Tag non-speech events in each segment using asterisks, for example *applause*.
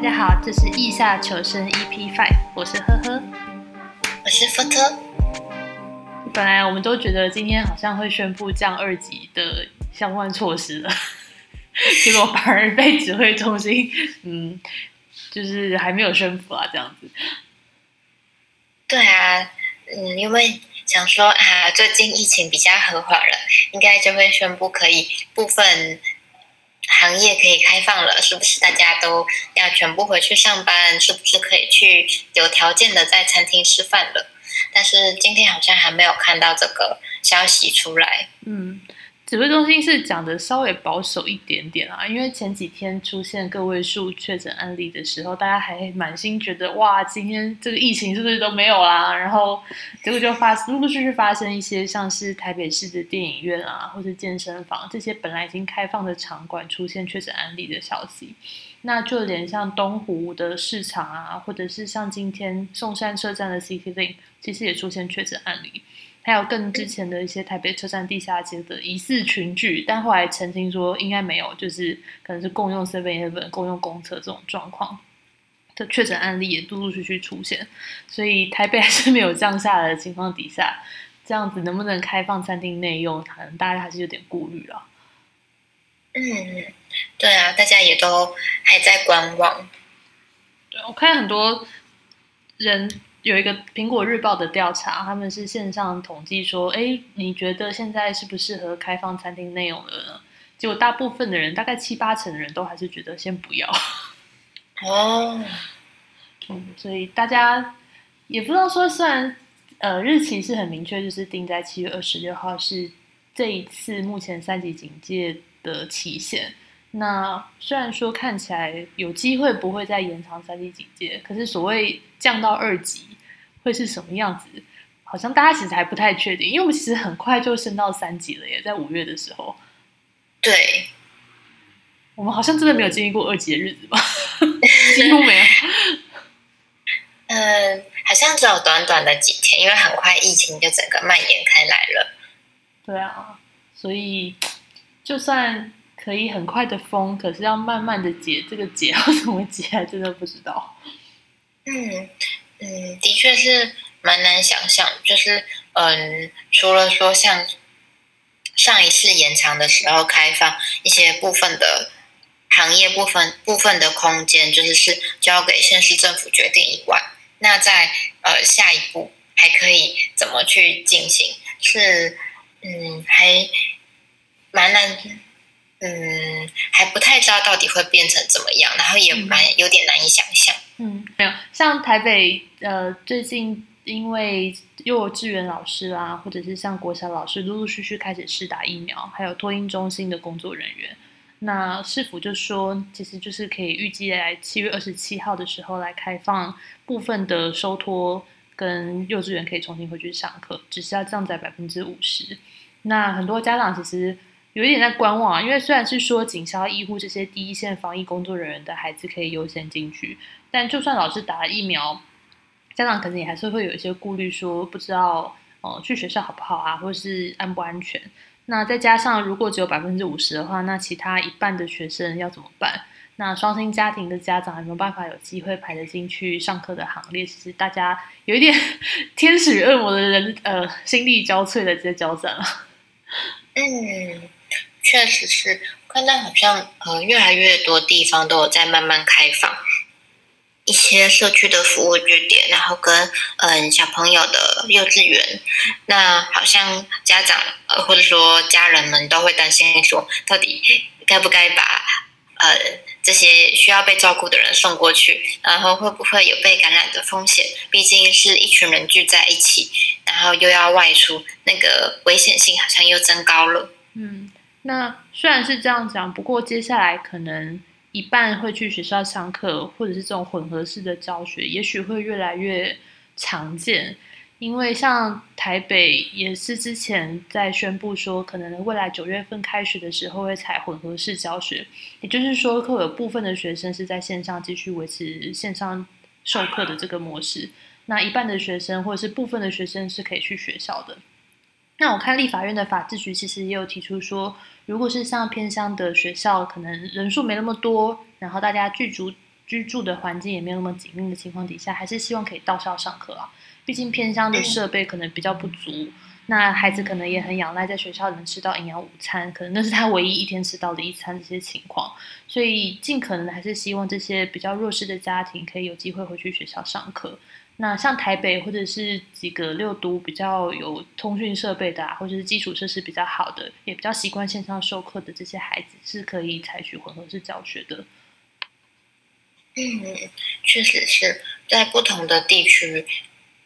大家好，这是《意下求生 EP Five》，我是呵呵，我是福特。本来我们都觉得今天好像会宣布降二级的相关措施了，*laughs* 结果反而被指挥中心，*laughs* 嗯，就是还没有宣布啊，这样子。对啊，嗯，因为想说啊，最近疫情比较和缓了，应该就会宣布可以部分。行业可以开放了，是不是大家都要全部回去上班？是不是可以去有条件的在餐厅吃饭了？但是今天好像还没有看到这个消息出来。嗯。指挥中心是讲的稍微保守一点点啊，因为前几天出现个位数确诊案例的时候，大家还满心觉得哇，今天这个疫情是不是都没有啦？然后结果就发陆陆续续发生一些像是台北市的电影院啊，或是健身房这些本来已经开放的场馆出现确诊案例的消息。那就连像东湖的市场啊，或者是像今天松山车站的 City Link，其实也出现确诊案例。还有更之前的一些台北车站地下街的疑似群聚，但后来澄清说应该没有，就是可能是共用 Seven Eleven、共用公厕这种状况的确诊案例也陆陆续续出现，所以台北还是没有降下来的情况底下，这样子能不能开放餐厅内用，可能大家还是有点顾虑了。嗯，对啊，大家也都还在观望。对我看很多人。有一个苹果日报的调查，他们是线上统计说，哎，你觉得现在适不适合开放餐厅内容了呢？结果大部分的人，大概七八成的人都还是觉得先不要。哦，嗯，所以大家也不知道说，虽然呃日期是很明确，就是定在七月二十六号是这一次目前三级警戒的期限。那虽然说看起来有机会不会再延长三级警戒，可是所谓降到二级会是什么样子，好像大家其实还不太确定，因为我们其实很快就升到三级了，耶在五月的时候。对，我们好像真的没有经历过二级的日子吧？*laughs* 几乎没有。*laughs* 嗯，好像只有短短的几天，因为很快疫情就整个蔓延开来了。对啊，所以就算。可以很快的封，可是要慢慢的解，这个解要怎么解，还真的不知道。嗯嗯，的确是蛮难想象，就是嗯，除了说像上一次延长的时候开放一些部分的行业部分部分的空间，就是是交给县市政府决定以外，那在呃下一步还可以怎么去进行？是嗯，还蛮难。嗯，还不太知道到底会变成怎么样，然后也蛮有点难以想象。嗯，嗯没有像台北呃，最近因为幼稚园老师啦，或者是像国小老师，陆陆续续开始试打疫苗，还有托婴中心的工作人员，那市府就说，其实就是可以预计在七月二十七号的时候来开放部分的收托跟幼稚园可以重新回去上课，只是要降在百分之五十。那很多家长其实。有一点在观望，因为虽然是说警消医护这些第一线防疫工作人员的孩子可以优先进去，但就算老师打了疫苗，家长可能也还是会有一些顾虑，说不知道哦去学校好不好啊，或是安不安全。那再加上如果只有百分之五十的话，那其他一半的学生要怎么办？那双薪家庭的家长有没有办法有机会排得进去上课的行列？其实大家有一点 *laughs* 天使与恶魔的人呃心力交瘁的在交战了。嗯。确实是，看到好像呃越来越多地方都有在慢慢开放一些社区的服务据点，然后跟嗯小朋友的幼稚园，那好像家长呃或者说家人们都会担心说，到底该不该把呃这些需要被照顾的人送过去，然后会不会有被感染的风险？毕竟是一群人聚在一起，然后又要外出，那个危险性好像又增高了。嗯。那虽然是这样讲，不过接下来可能一半会去学校上课，或者是这种混合式的教学，也许会越来越常见。因为像台北也是之前在宣布说，可能未来九月份开学的时候会采混合式教学，也就是说，会有部分的学生是在线上继续维持线上授课的这个模式，那一半的学生或者是部分的学生是可以去学校的。那我看立法院的法制局其实也有提出说，如果是像偏乡的学校，可能人数没那么多，然后大家居住居住的环境也没有那么紧密的情况底下，还是希望可以到校上课啊。毕竟偏乡的设备可能比较不足，那孩子可能也很仰赖在学校能吃到营养午餐，可能那是他唯一一天吃到的一餐这些情况。所以尽可能的还是希望这些比较弱势的家庭可以有机会回去学校上课。那像台北或者是几个六都比较有通讯设备的，或者是基础设施比较好的，也比较习惯线上授课的这些孩子，是可以采取混合式教学的。嗯，确实是在不同的地区，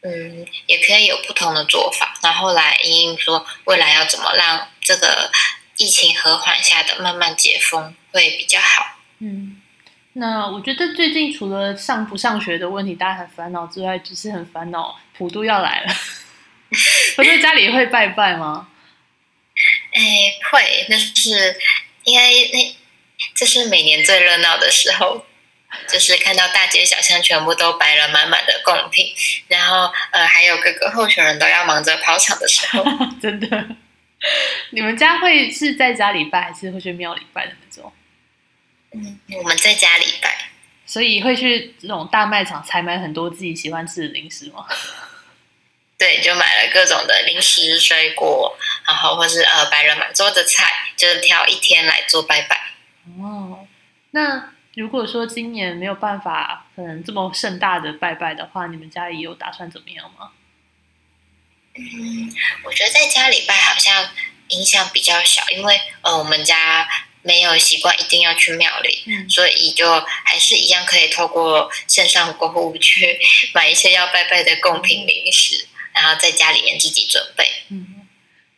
嗯，也可以有不同的做法，然后来因应说未来要怎么让这个疫情和缓下的慢慢解封会比较好。嗯。那我觉得最近除了上不上学的问题，大家很烦恼之外，只是很烦恼普渡要来了。*laughs* 我在家里会拜拜吗？哎，会，那是应该那这是每年最热闹的时候，就是看到大街小巷全部都摆了满满的贡品，然后呃，还有各个候选人都要忙着跑场的时候，*laughs* 真的。*laughs* 你们家会是在家里拜，还是会去庙里拜的那种？嗯，我们在家里拜，所以会去这种大卖场采买很多自己喜欢吃的零食吗？*laughs* 对，就买了各种的零食、水果，然后或是呃白人满桌的菜，就是挑一天来做拜拜。哦，那如果说今年没有办法，可能这么盛大的拜拜的话，你们家里有打算怎么样吗？嗯，我觉得在家里拜好像影响比较小，因为呃我们家。没有习惯一定要去庙里，嗯所以就还是一样可以透过线上购物去买一些要拜拜的贡品零食，然后在家里面自己准备。嗯，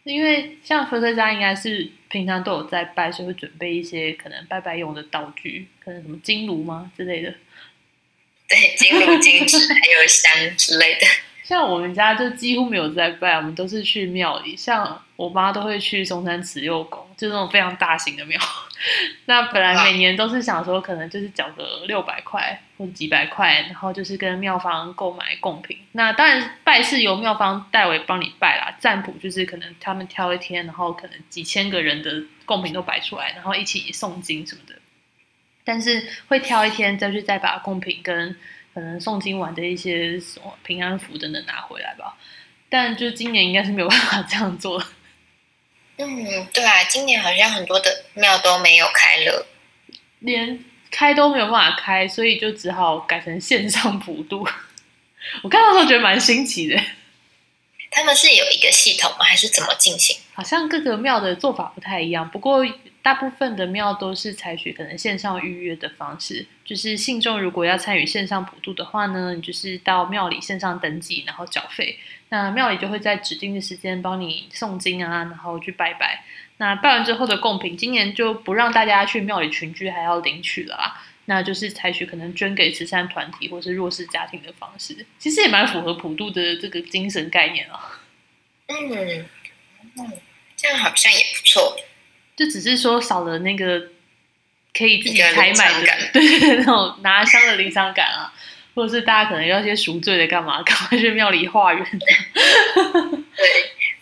因为像佛在家应该是平常都有在拜，所以会准备一些可能拜拜用的道具，可能什么金炉吗之类的。对，金炉、金纸还有香之类的。像我们家就几乎没有在拜，我们都是去庙里。像我妈都会去中山慈幼宫，就那种非常大型的庙。*laughs* 那本来每年都是想说，可能就是缴个六百块或者几百块，然后就是跟庙方购买贡品。那当然拜是由庙方代为帮你拜啦，占卜就是可能他们挑一天，然后可能几千个人的贡品都摆出来，然后一起诵经什么的。但是会挑一天再去再把贡品跟。可能诵经完的一些什么平安符等等拿回来吧，但就今年应该是没有办法这样做。*laughs* 嗯，对啊，今年好像很多的庙都没有开了，连开都没有办法开，所以就只好改成线上普渡。*laughs* 我看到时候觉得蛮新奇的。他们是有一个系统吗？还是怎么进行？好像各个庙的做法不太一样，不过。大部分的庙都是采取可能线上预约的方式，就是信众如果要参与线上普渡的话呢，你就是到庙里线上登记，然后缴费，那庙里就会在指定的时间帮你诵经啊，然后去拜拜。那拜完之后的贡品，今年就不让大家去庙里群聚，还要领取了啦。那就是采取可能捐给慈善团体或是弱势家庭的方式，其实也蛮符合普渡的这个精神概念啊。嗯，嗯，这样好像也不错。就只是说少了那个可以自己采买的，对对，那种拿香的临场感啊，或者是大家可能要些赎罪的干嘛，赶快去庙里化缘。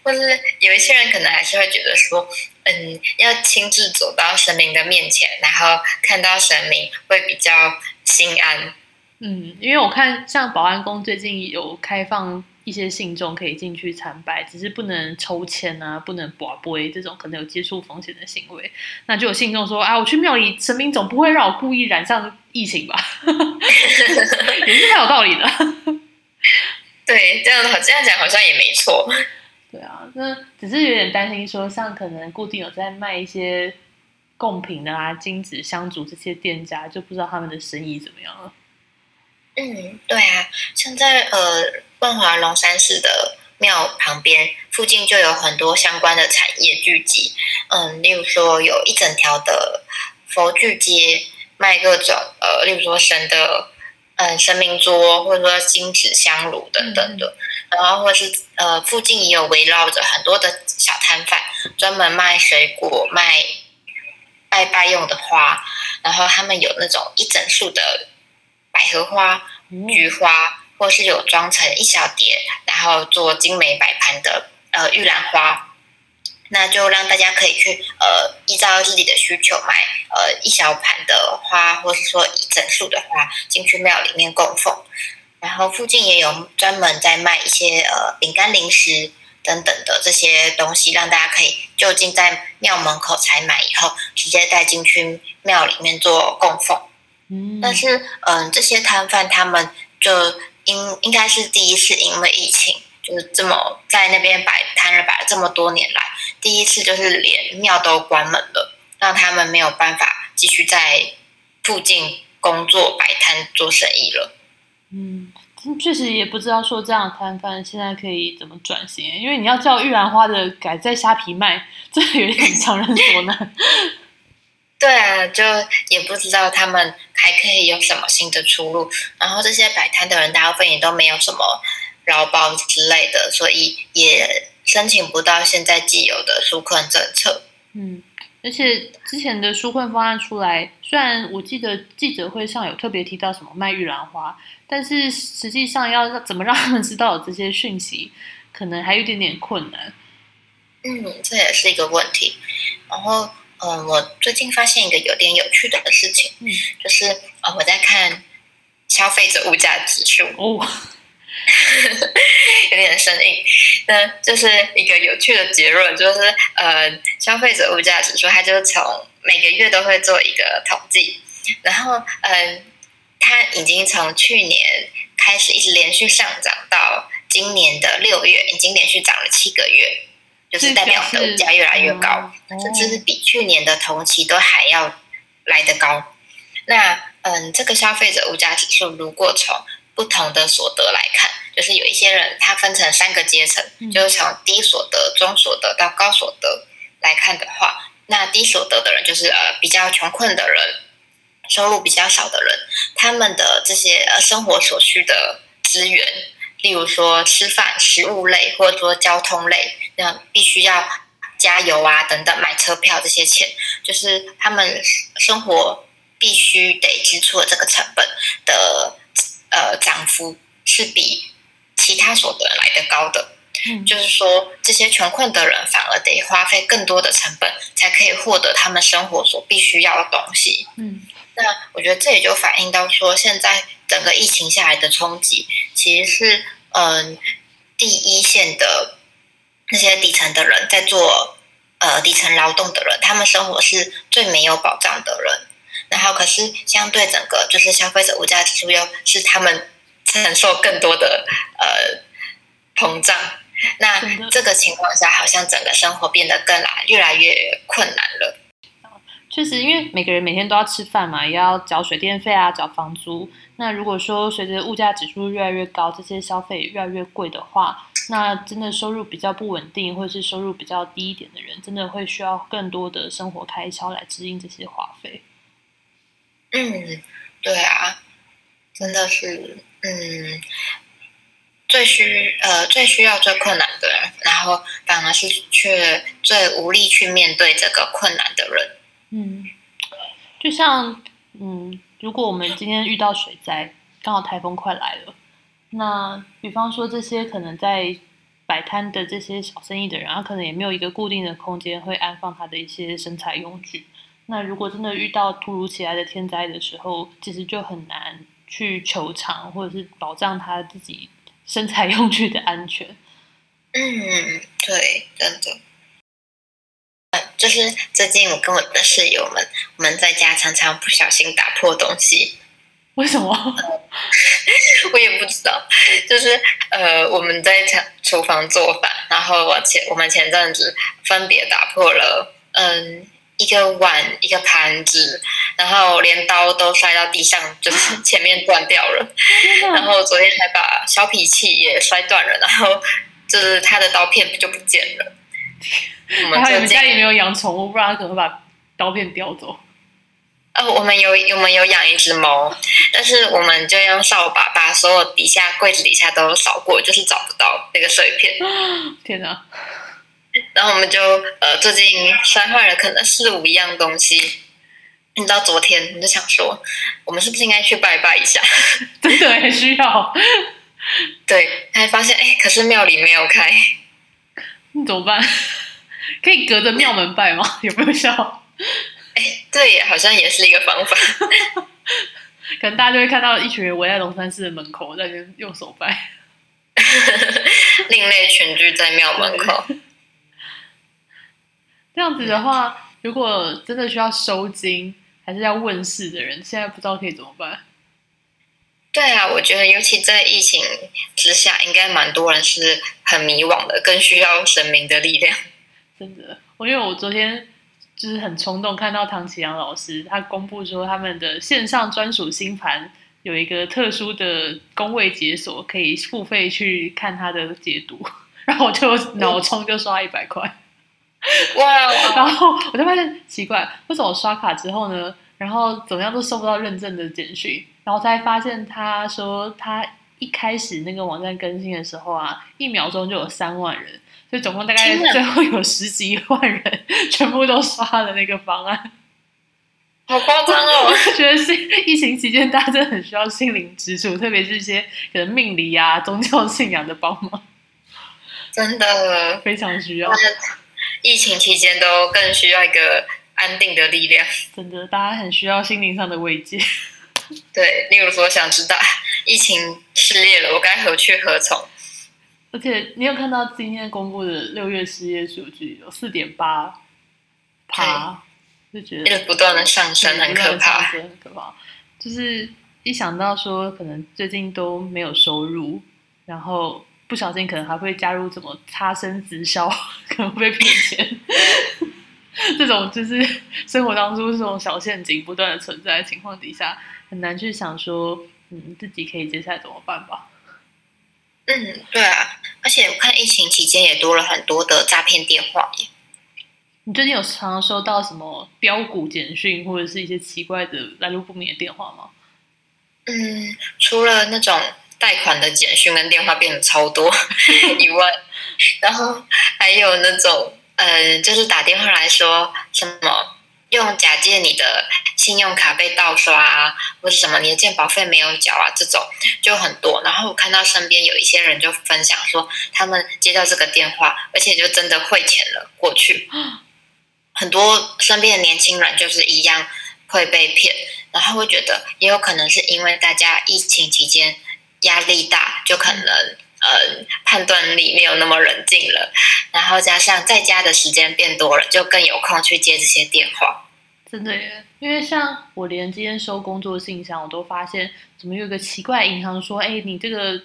对，或是有一些人可能还是会觉得说，嗯，要亲自走到神明的面前，然后看到神明会比较心安。嗯，因为我看像保安宫最近有开放。一些信众可以进去参拜，只是不能抽签啊，不能拔杯这种可能有接触风险的行为。那就有信众说：“啊，我去庙里，神明总不会让我故意染上疫情吧？” *laughs* 也是蛮有道理的。*laughs* 对，这样好，这样讲好像也没错。对啊，那只是有点担心，说像可能固定有在卖一些贡品的啊、金纸香烛这些店家，就不知道他们的生意怎么样了。嗯，对啊，像在呃。万华龙山寺的庙旁边附近就有很多相关的产业聚集，嗯，例如说有一整条的佛具街，卖各种呃，例如说神的嗯神明桌，或者说金纸香炉等等的，然后或是呃附近也有围绕着很多的小摊贩，专门卖水果、卖拜拜用的花，然后他们有那种一整束的百合花、菊花。或是有装成一小碟，然后做精美摆盘的呃玉兰花，那就让大家可以去呃依照自己的需求买呃一小盘的花，或是说一整束的花进去庙里面供奉。然后附近也有专门在卖一些呃饼干、零食等等的这些东西，让大家可以就近在庙门口采买，以后直接带进去庙里面做供奉。嗯，但是嗯，这些摊贩他们就应应该是第一次因为疫情，就是这么在那边摆摊了摆了这么多年来，第一次就是连庙都关门了，让他们没有办法继续在附近工作摆摊做生意了。嗯，确实也不知道说这样的摊贩现在可以怎么转型，因为你要叫玉兰花的改在虾皮卖，这有点强人所难。*laughs* 对啊，就也不知道他们还可以有什么新的出路。然后这些摆摊的人大部分也都没有什么劳保之类的，所以也申请不到现在既有的纾困政策。嗯，而且之前的纾困方案出来，虽然我记得记者会上有特别提到什么卖玉兰花，但是实际上要怎么让他们知道有这些讯息，可能还有一点点困难。嗯，这也是一个问题。然后，嗯，我最近发现一个有点有趣的事情，嗯，就是呃，我在看消费者物价指数，哦，*laughs* 有点生硬。那就是一个有趣的结论，就是呃，消费者物价指数，它就从每个月都会做一个统计，然后嗯，它已经从去年开始一直连续上涨到今年的六月，已经连续涨了七个月，就是代表我们的物价越来越高，甚至是比去年的同期都还要来得高。那嗯，这个消费者物价指数如果从不同的所得来看，就是有一些人他分成三个阶层，就是从低所得、中所得到高所得来看的话，那低所得的人就是呃比较穷困的人，收入比较少的人，他们的这些呃生活所需的资源，例如说吃饭、食物类，或者说交通类，那必须要加油啊等等，买车票这些钱，就是他们生活必须得支出的这个成本的呃涨幅是比其他所得人来的高的。嗯就是说，这些穷困的人反而得花费更多的成本，才可以获得他们生活所必须要的东西。嗯那我觉得这也就反映到说，现在整个疫情下来的冲击，其实是嗯第一线的那些底层的人在做呃底层劳动的人，他们生活是最没有保障的人。然后可是相对整个就是消费者物价指数又是他们承受更多的呃膨胀。那这个情况下，好像整个生活变得更来越来越困难了。确实，因为每个人每天都要吃饭嘛，也要缴水电费啊，缴房租。那如果说随着物价指数越来越高，这些消费越来越贵的话，那真的收入比较不稳定，或者是收入比较低一点的人，真的会需要更多的生活开销来支应这些花费。嗯，对啊，真的是，嗯，最需呃最需要最困难的人，然后反而是却最无力去面对这个困难的人。嗯，就像嗯，如果我们今天遇到水灾，刚好台风快来了，那比方说这些可能在摆摊的这些小生意的人，他可能也没有一个固定的空间会安放他的一些生财用具。那如果真的遇到突如其来的天灾的时候，其实就很难去求偿或者是保障他自己生财用具的安全。嗯，对，真的。呃就是最近我跟我的室友们，我们在家常常不小心打破东西，为什么？*laughs* 我也不知道，就是呃，我们在厨厨房做饭，然后我前我们前阵子分别打破了，嗯，一个碗，一个盘子，然后连刀都摔到地上，就是前面断掉了。然后昨天还把削皮器也摔断了，然后就是他的刀片就不见了。我们还好你们家里没有养宠物，不然它可能会把刀片叼走。哦，我们有我们有养一只猫，但是我们就用扫把把所有底下柜子底下都扫过，就是找不到那个碎片。*gasps* 天哪！然后我们就呃最近摔坏了可能四五样东西。你到昨天我们就想说，我们是不是应该去拜拜一下？*laughs* 真的很需要，对，还发现哎，可是庙里没有开。你怎么办？*laughs* 可以隔着庙门拜吗？*laughs* 有没有效？哎，对，好像也是一个方法。可能大家就会看到一群人围在龙山寺的门口，在那用手拜。另类群聚在庙门口。这样子的话，如果真的需要收金，还是要问世的人，现在不知道可以怎么办。对啊，我觉得尤其在疫情之下，应该蛮多人是很迷惘的，更需要神明的力量。真的，我因为我昨天就是很冲动，看到唐启阳老师他公布说他们的线上专属星盘有一个特殊的工位解锁，可以付费去看他的解读，然后我就脑充就刷一百块。*laughs* 哇！然后我就发现奇怪，为什么我刷卡之后呢，然后怎么样都收不到认证的简讯？然后才发现，他说他一开始那个网站更新的时候啊，一秒钟就有三万人，所以总共大概最后有十几万人 *laughs* 全部都刷了那个方案，好夸张哦！*laughs* 我觉得是疫情期间大家真的很需要心灵支柱，特别是一些可能命理啊、宗教信仰的帮忙，真的非常需要。疫情期间都更需要一个安定的力量，真的，大家很需要心灵上的慰藉。对，例如说想知道疫情失业了，我该何去何从？而且你有看到今天公布的六月失业数据有四点八趴，就觉得不断的上升，很可怕，很可怕。就是一想到说可能最近都没有收入，然后不小心可能还会加入什么差生直销，*laughs* 可能会被骗钱。这种就是生活当中这种小陷阱不断的存在的情况底下。很难去想说，嗯，自己可以接下来怎么办吧？嗯，对啊，而且我看疫情期间也多了很多的诈骗电话耶。你最近有常常收到什么标股简讯或者是一些奇怪的来路不明的电话吗？嗯，除了那种贷款的简讯跟电话变得超多 *laughs* 以外，然后还有那种，嗯，就是打电话来说什么。用假借你的信用卡被盗刷啊，或者什么你的健保费没有缴啊，这种就很多。然后我看到身边有一些人就分享说，他们接到这个电话，而且就真的汇钱了过去。*gasps* 很多身边的年轻人就是一样会被骗，然后会觉得也有可能是因为大家疫情期间压力大，就可能呃判断力没有那么冷静了，然后加上在家的时间变多了，就更有空去接这些电话。真的耶，因为像我连今天收工作信箱，我都发现怎么有个奇怪银行说，哎，你这个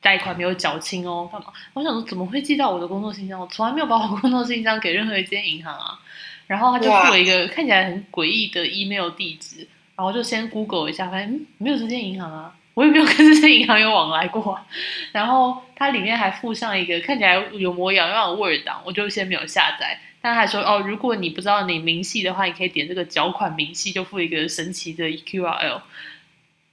贷款没有缴清哦，干嘛？我想说怎么会寄到我的工作信箱？我从来没有把我工作信箱给任何一间银行啊。然后他就附了一个看起来很诡异的 email 地址，然后就先 Google 一下，发现没有这间银行啊，我也没有跟这些银行有往来过。*laughs* 然后它里面还附上一个看起来有模有样的 Word 档，我就先没有下载。他还说哦，如果你不知道你明细的话，你可以点这个缴款明细，就附一个神奇的 Q R L。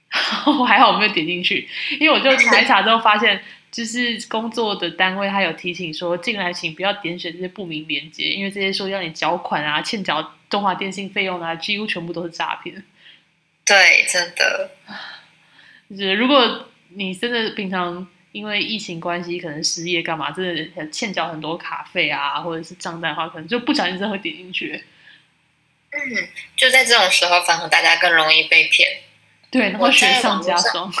*laughs* 我还好我没有点进去，因为我就查一查之后发现，就是工作的单位他有提醒说，进来请不要点选这些不明连接，因为这些说要你缴款啊、欠缴中华电信费用啊，几乎全部都是诈骗。对，真的。就是如果你真的平常。因为疫情关系，可能失业干嘛，真的很欠缴很多卡费啊，或者是账单的话，可能就不小心真的会点进去。嗯，就在这种时候，反而大家更容易被骗。对，然后雪上加霜。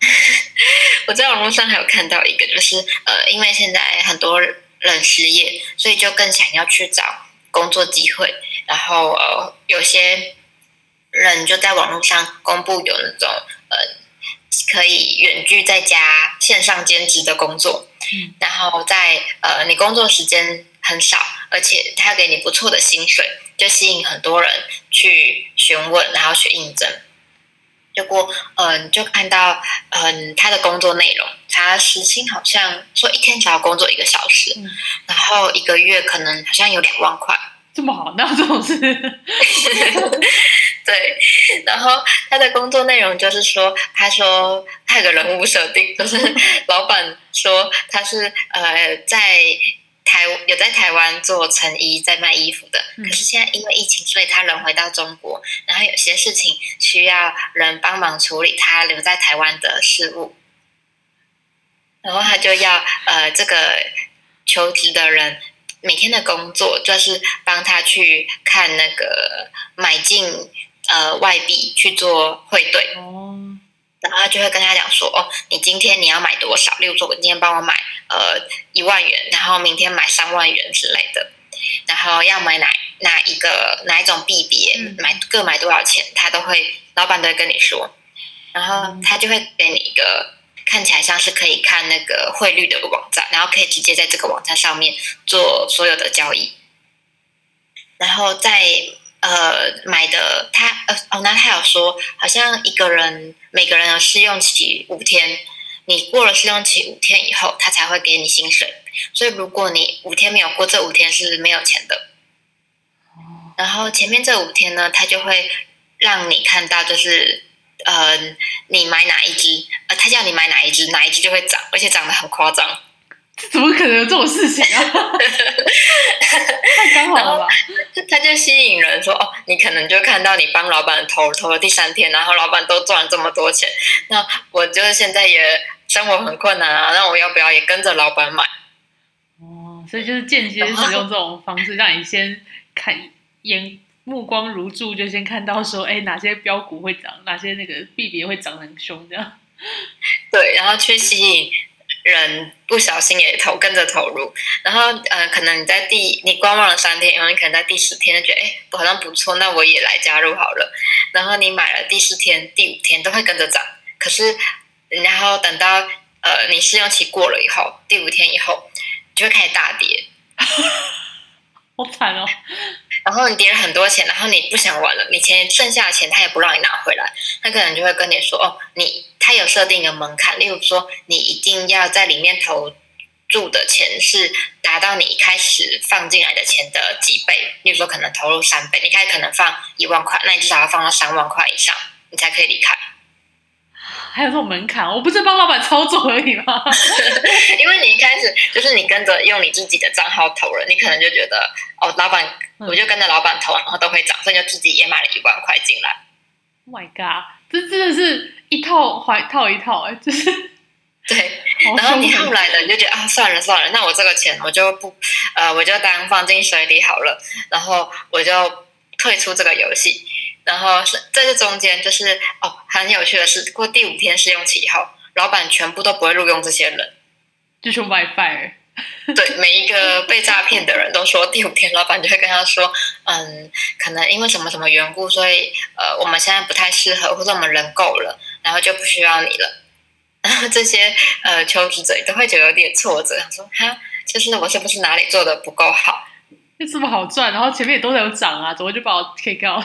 *laughs* 我在网络上还有看到一个，就是呃，因为现在很多人失业，所以就更想要去找工作机会，然后呃，有些人就在网络上公布有那种呃。可以远距在家线上兼职的工作，嗯然后在呃你工作时间很少，而且他给你不错的薪水，就吸引很多人去询问，然后去应征。结果嗯，就看到嗯他的工作内容，他时薪好像说一天只要工作一个小时，然后一个月可能好像有两万块。这么好，那这种事。*laughs* 对，然后他的工作内容就是说，他说他有个人物设定，就是 *laughs* 老板说他是呃在台有在台湾做成衣，在卖衣服的，可是现在因为疫情，所以他人回到中国，然后有些事情需要人帮忙处理，他留在台湾的事务，然后他就要呃这个求职的人。每天的工作就是帮他去看那个买进呃外币去做汇兑。哦，然后他就会跟他讲说，哦，你今天你要买多少？例如说，我今天帮我买呃一万元，然后明天买三万元之类的，然后要买哪哪一个哪一种币别，嗯。买各买多少钱，他都会老板都会跟你说，然后嗯。他就会给你一个看起来像是可以看那个汇率的网站，然后可以直接在这个网站上面做所有的交易，然后在呃买的他呃哦，那他有说，好像一个人每个人的试用期五天，你过了试用期五天以后，他才会给你薪水。所以如果你五天没有过，这五天是没有钱的。然后前面这五天呢，他就会让你看到，就是呃，你买哪一只，呃，他叫你买哪一只，哪一只就会涨，而且涨得很夸张。这怎么可能有这种事情啊？*laughs* 太刚好了吧？他就吸引人说哦，你可能就看到你帮老板投投了第三天，然后老板都赚了这么多钱，那我就是现在也生活很困难啊，那我要不要也跟着老板买？哦，所以就是间接使用这种方式，让你先看眼目光如注，就先看到说，哎，哪些标股会涨，哪些那个币别会涨很凶，这样。对，然后去吸引人不小心也投跟着投入，然后呃，可能你在第你观望了三天然后，你可能在第十天就觉得哎好像不错，那我也来加入好了。然后你买了第四天、第五天都会跟着涨，可是然后等到呃你试用期过了以后，第五天以后就会开始大跌，好惨哦！然后你叠了很多钱，然后你不想玩了，你钱剩下的钱他也不让你拿回来，他可能就会跟你说，哦，你他有设定一个门槛，例如说你一定要在里面投注的钱是达到你一开始放进来的钱的几倍，例如说可能投入三倍，你开始可能放一万块，那你至少要放到三万块以上，你才可以离开，还有这种门槛，我不是帮老板操作而已吗？*laughs* 因为你一开始就是你跟着用你自己的账号投了，你可能就觉得，哦，老板。我就跟着老板投，然后都会涨，所以就自己也买了一万块进来。Oh my god，这真的是一套怀套一套哎、欸，就是对。然后你后来的你就觉得啊，算了算了，那我这个钱我就不呃，我就当放进水里好了，然后我就退出这个游戏。然后是在这中间，就是哦，很有趣的是，过第五天试用期以后，老板全部都不会录用这些人。就全部把你 fire。*laughs* 对每一个被诈骗的人都说，第五天老板就会跟他说，嗯，可能因为什么什么缘故，所以呃，我们现在不太适合，或者我们人够了，然后就不需要你了。*laughs* 然后这些呃求职者都会觉得有点挫折，想说哈，就是我是不是哪里做的不够好？就这么好赚，然后前面也都有涨啊，怎么就把我 K 掉？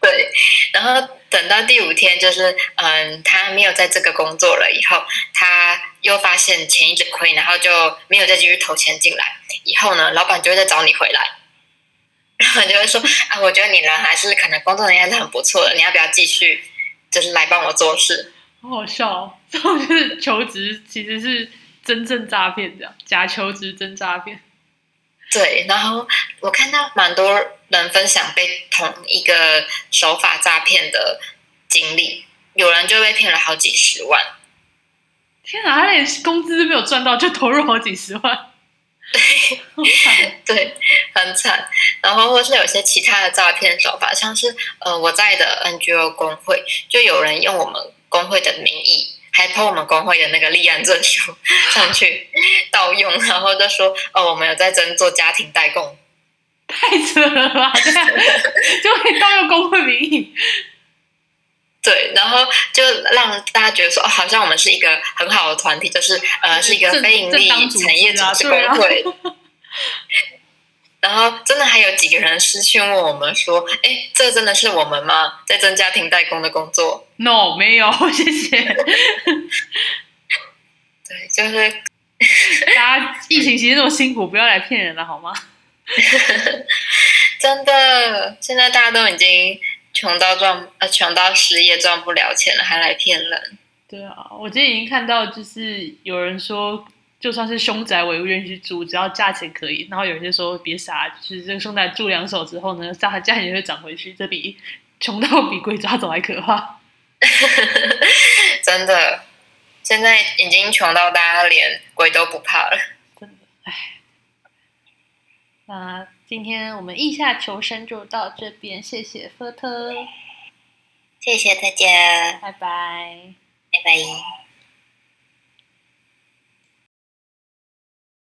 对，然后等到第五天，就是嗯，他没有在这个工作了以后，他又发现钱一直亏，然后就没有再继续投钱进来。以后呢，老板就会再找你回来，*laughs* 然后就会说啊，我觉得你人还是可能工作能力还是很不错的，你要不要继续就是来帮我做事？好好笑哦！这 *laughs* 种就是求职其实是真正诈骗，这样假求职真诈骗。对，然后我看到蛮多人分享被同一个手法诈骗的经历，有人就被骗了好几十万。天哪，他连工资都没有赚到，就投入好几十万，好惨！*laughs* 对，很惨。然后或是有些其他的诈骗手法，像是呃我在的 NGO 工会，就有人用我们工会的名义，还 po 我们工会的那个立案证书 *laughs* 上去盗用，然后就说哦我们有在争做家庭代工。太扯了吧！这样就可以盗用工会名义，对，然后就让大家觉得说，哦，好像我们是一个很好的团体，就是呃，是一个非盈利产业组啊织工会。*laughs* 然后真的还有几个人私讯问我们说，哎，这真的是我们吗？在增家庭代工的工作？No，没有，*laughs* 谢谢。对，就是大家疫情期间这么辛苦，不要来骗人了好吗？*laughs* 真的，现在大家都已经穷到赚呃穷到失业赚不了钱了，还来骗人。对啊，我今天已经看到，就是有人说，就算是凶宅，我也愿意去住，只要价钱可以。然后有人就说，别傻，就是这个凶宅住两手之后呢，价价钱就会涨回去，这比穷到比鬼抓走还可怕。真的，现在已经穷到大家连鬼都不怕了。真的，唉。那今天我们意下求生就到这边，谢谢科特，谢谢大家，拜拜。拜拜。